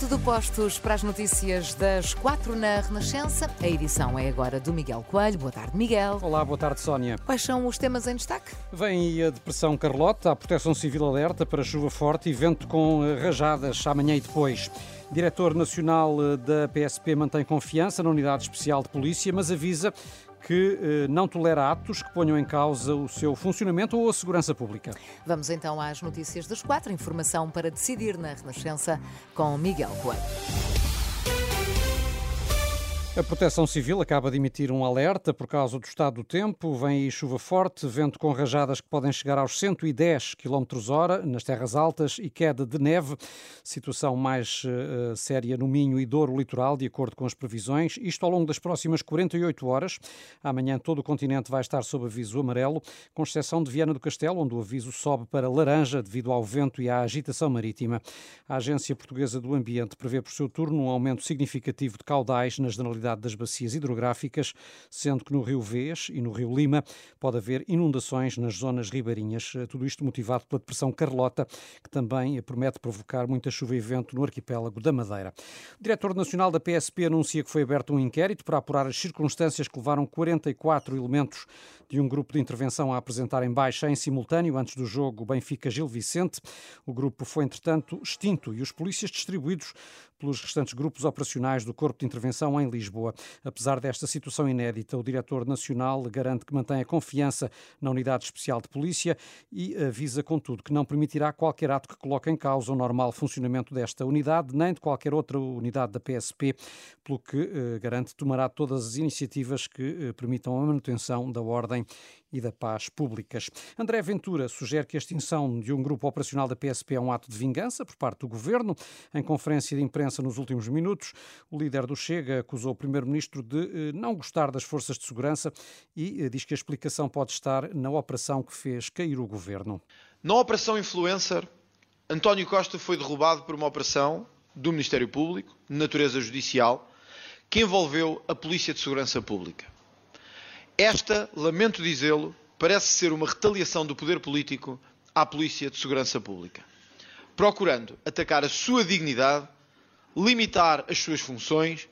Está tudo postos para as notícias das quatro na Renascença. A edição é agora do Miguel Coelho. Boa tarde, Miguel. Olá, boa tarde, Sónia. Quais são os temas em destaque? Vem a depressão Carlota, a proteção civil alerta para chuva forte e vento com eh, rajadas amanhã e depois. Diretor Nacional eh, da PSP mantém confiança na Unidade Especial de Polícia, mas avisa que eh, não tolera atos que ponham em causa o seu funcionamento ou a segurança pública. Vamos então às notícias das quatro. Informação para decidir na Renascença com Miguel Coelho. A Proteção Civil acaba de emitir um alerta por causa do estado do tempo. Vem aí chuva forte, vento com rajadas que podem chegar aos 110 km hora nas terras altas e queda de neve. Situação mais uh, séria no Minho e Douro litoral, de acordo com as previsões. Isto ao longo das próximas 48 horas. Amanhã todo o continente vai estar sob aviso amarelo, com exceção de Viana do Castelo, onde o aviso sobe para laranja devido ao vento e à agitação marítima. A Agência Portuguesa do Ambiente prevê por seu turno um aumento significativo de caudais na generalidade das bacias hidrográficas, sendo que no Rio Vês e no Rio Lima pode haver inundações nas zonas ribeirinhas. Tudo isto motivado pela depressão Carlota, que também promete provocar muita chuva e vento no arquipélago da Madeira. O diretor nacional da PSP anuncia que foi aberto um inquérito para apurar as circunstâncias que levaram 44 elementos de um grupo de intervenção a apresentar em baixa em simultâneo antes do jogo Benfica-Gil Vicente. O grupo foi, entretanto, extinto e os polícias distribuídos pelos restantes grupos operacionais do Corpo de Intervenção em Lisboa. Apesar desta situação inédita, o diretor nacional garante que mantém a confiança na Unidade Especial de Polícia e avisa, contudo, que não permitirá qualquer ato que coloque em causa o normal funcionamento desta unidade, nem de qualquer outra unidade da PSP, pelo que eh, garante tomará todas as iniciativas que eh, permitam a manutenção da ordem e da paz públicas. André Ventura sugere que a extinção de um grupo operacional da PSP é um ato de vingança por parte do governo. Em conferência de imprensa nos últimos minutos, o líder do Chega acusou o primeiro-ministro de eh, não gostar das forças de segurança e eh, diz que a explicação pode estar na operação que fez cair o governo. Na operação Influencer, António Costa foi derrubado por uma operação do Ministério Público, de natureza judicial, que envolveu a Polícia de Segurança Pública. Esta, lamento dizê-lo, parece ser uma retaliação do poder político à Polícia de Segurança Pública, procurando atacar a sua dignidade, limitar as suas funções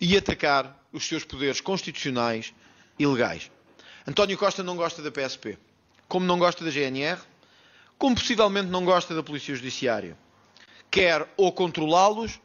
e atacar os seus poderes constitucionais e legais. António Costa não gosta da PSP, como não gosta da GNR, como possivelmente não gosta da Polícia Judiciária. Quer ou controlá-los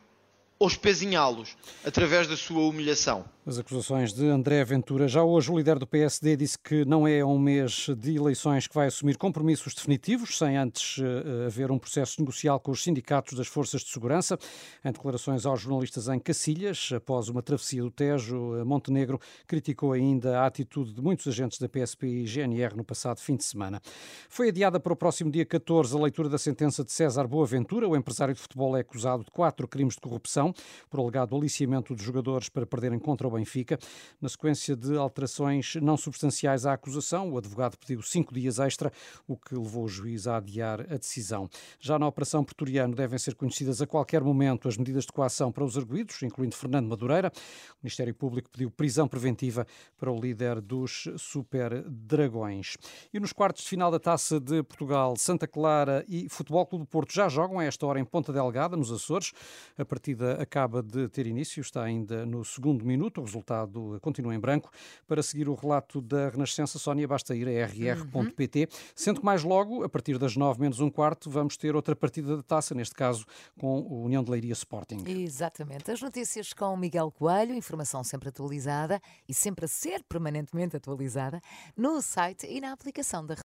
ou espezinhá-los através da sua humilhação. As acusações de André Ventura. Já hoje o líder do PSD disse que não é um mês de eleições que vai assumir compromissos definitivos, sem antes uh, haver um processo negocial com os sindicatos das forças de segurança. Em declarações aos jornalistas em Cacilhas, após uma travessia do Tejo, eh, Montenegro criticou ainda a atitude de muitos agentes da PSP e GNR no passado fim de semana. Foi adiada para o próximo dia 14 a leitura da sentença de César Boaventura. O empresário de futebol é acusado de quatro crimes de corrupção por alegado aliciamento de jogadores para perderem contra o Benfica. Na sequência de alterações não substanciais à acusação, o advogado pediu cinco dias extra, o que levou o juiz a adiar a decisão. Já na Operação Pretoriano devem ser conhecidas a qualquer momento as medidas de coação para os arguídos, incluindo Fernando Madureira. O Ministério Público pediu prisão preventiva para o líder dos Super Dragões. E nos quartos de final da Taça de Portugal, Santa Clara e Futebol Clube do Porto já jogam a esta hora em Ponta Delgada, nos Açores. A partida acaba de ter início, está ainda no segundo minuto o resultado continua em branco. Para seguir o relato da Renascença, Sónia, basta ir a rr.pt, sendo que mais logo, a partir das 9 menos um quarto, vamos ter outra partida da taça, neste caso com o União de Leiria Sporting. Exatamente. As notícias com Miguel Coelho, informação sempre atualizada e sempre a ser permanentemente atualizada no site e na aplicação da